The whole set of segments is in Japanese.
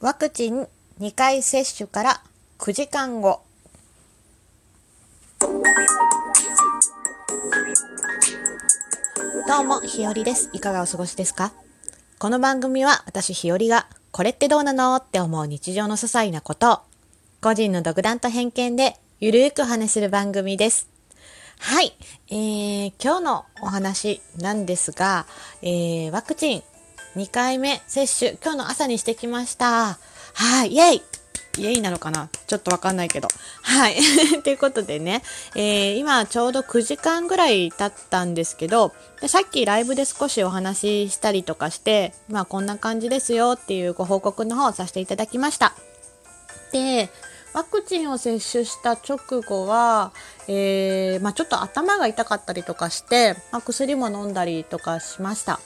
ワクチン2回接種から9時間後。どうもひよりです。いかがお過ごしですか？この番組は私ひよりがこれってどうなのって思う日常の些細なことを個人の独断と偏見でゆるーくお話する番組です。はい、えー、今日のお話なんですが、えー、ワクチン2回目接種、今日の朝にしてきました。はい、イェイイェイなのかな？ちょっとわかんないけど。はい。ということでね、えー、今ちょうど9時間ぐらい経ったんですけどで、さっきライブで少しお話ししたりとかして、まあこんな感じですよっていうご報告の方をさせていただきました。で、ワクチンを接種した直後は、えー、まあ、ちょっと頭が痛かったりとかして、まあ、薬も飲んだりとかしました。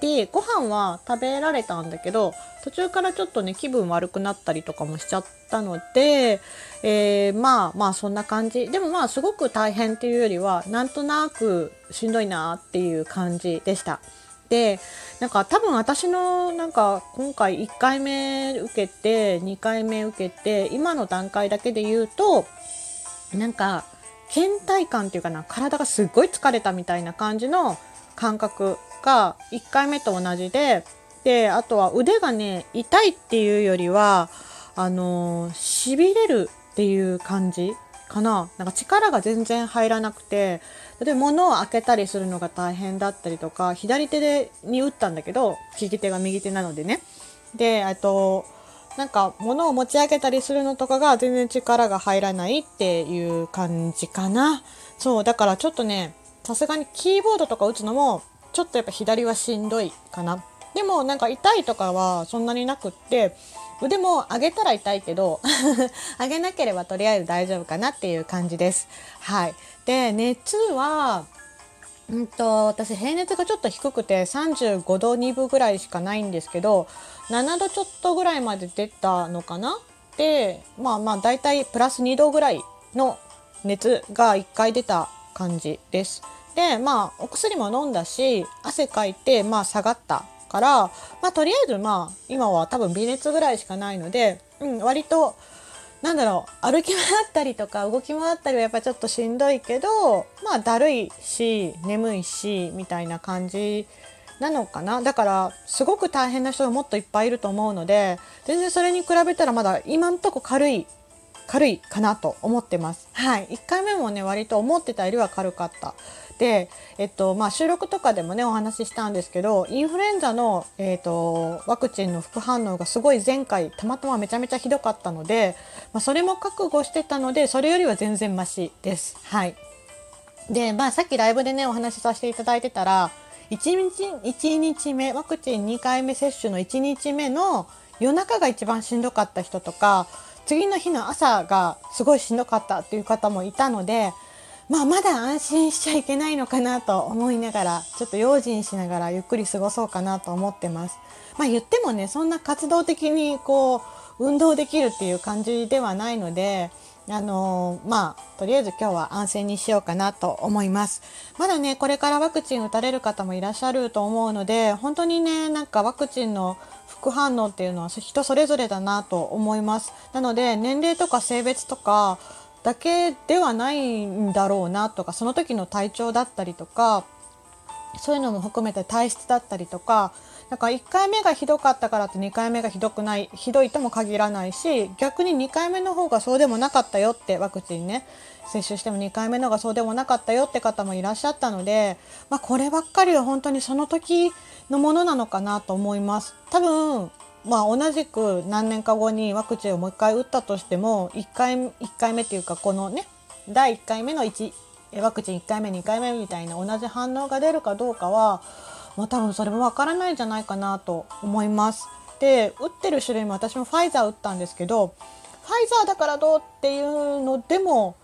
でご飯は食べられたんだけど途中からちょっとね気分悪くなったりとかもしちゃったので、えー、まあまあそんな感じでもまあすごく大変っていうよりはなんとなくしんどいなっていう感じでした。でなんか多分私のなんか今回1回目受けて2回目受けて今の段階だけで言うとなんか倦怠感っていうかな体がすっごい疲れたみたいな感じの感覚が1回目と同じでであとは腕がね痛いっていうよりはあのしびれるっていう感じかな。なんか力が全然入らなくて例えば物を開けたりするのが大変だったりとか左手でに打ったんだけど利き手が右手なのでね。であとなんか物を持ち上げたりするのとかが全然力が入らないっていう感じかな。そうだからちょっとねさすがにキーボードとか打つのもちょっとやっぱ左はしんどいかな。でもなんか痛いとかはそんなになくって腕も上げたら痛いけど 上げなければとりあえず大丈夫かなっていう感じです。はい、で熱はうんと私平熱がちょっと低くて35度2分ぐらいしかないんですけど7度ちょっとぐらいまで出たのかなでまあまあ大体プラス2度ぐらいの熱が1回出た感じです。でまあお薬も飲んだし汗かいてまあ下がったから、まあ、とりあえずまあ今は多分微熱ぐらいしかないので、うん、割となんだろう歩き回ったりとか動き回ったりはやっぱちょっとしんどいけどまあだるいし眠いしみたいな感じなのかな。だからすごく大変な人がもっといっぱいいると思うので全然それに比べたらまだ今んとこ軽い軽いかなと思ってます。はい、1回目もね割と思ってたよりは軽かった。で、えっとまあ、収録とかでもねお話ししたんですけどインフルエンザの、えっと、ワクチンの副反応がすごい前回たまたまめちゃめちゃひどかったので、まあ、それも覚悟してたのでそれよりは全然マシです。はいでまあ、さっきライブでねお話しさせていただいてたら1日 ,1 日目ワクチン2回目接種の1日目の夜中が一番しんどかった人とか次の日の朝がすごいしんどかったっていう方もいたのでまあ、まだ安心しちゃいけないのかなと思いながらちょっと用心しながらゆっくり過ごそうかなと思ってます。まあ、言ってもねそんな活動的にこう運動できるっていう感じではないのであのー、まあとりあえず今日は安静にしようかなと思います。まだねこれからワクチン打たれる方もいらっしゃると思うので本当にねなんかワクチンの副反応っていうのは人それぞれだなと思います。なので年齢とか性別とかだけではないんだろうなとかその時の体調だったりとかそういうのも含めて体質だったりとかなんか1回目がひどかったからって2回目がひどくないひどいとも限らないし逆に2回目の方がそうでもなかったよってワクチンね接種しても2回目のがそうでもなかったよって方もいらっしゃったので、まあ、こればっかりは本当にその時のものなのかなと思います。多分まあ、同じく何年か後にワクチンをもう一回打ったとしても1回 ,1 回目っていうかこのね第1回目の1ワクチン1回目2回目みたいな同じ反応が出るかどうかは、まあ、多分それもわからないんじゃないかなと思います。で打ってる種類も私もファイザー打ったんですけどファイザーだからどうっていうのでも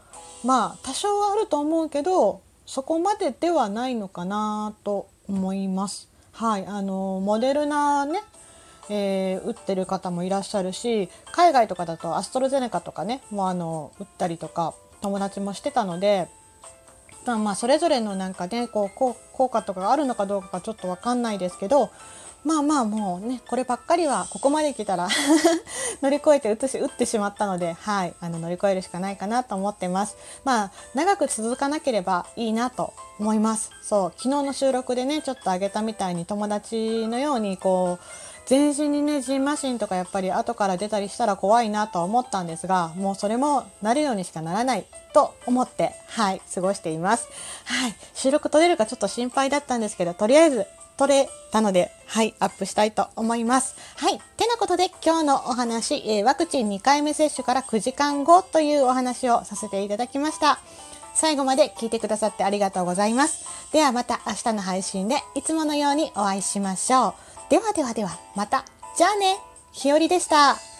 まあ多少はあると思うけどそこまでではないのかなと思います。はい、あのモデルナねえー、打ってる方もいらっしゃるし海外とかだとアストロゼネカとかねもうあの打ったりとか友達もしてたのでまあそれぞれのなんかねこう効果とかがあるのかどうかがちょっと分かんないですけどまあまあもうねこればっかりはここまで来たら 乗り越えて打し打ってしまったのではいあの乗り越えるしかないかなと思ってます。まあ長く続かなければいいなと思います。そう昨日の収録でねちょっと上げたみたいに友達のようにこう全身にねジンマシンとかやっぱり後から出たりしたら怖いなと思ったんですがもうそれもなるようにしかならないと思ってはい過ごしていますはい収録撮れるかちょっと心配だったんですけどとりあえず撮れたので、はい、アップしたいと思います。はい。てなことで今日のお話、えー、ワクチン2回目接種から9時間後というお話をさせていただきました。最後まで聞いてくださってありがとうございます。ではまた明日の配信でいつものようにお会いしましょう。ではではでは、また。じゃあね。ひよりでした。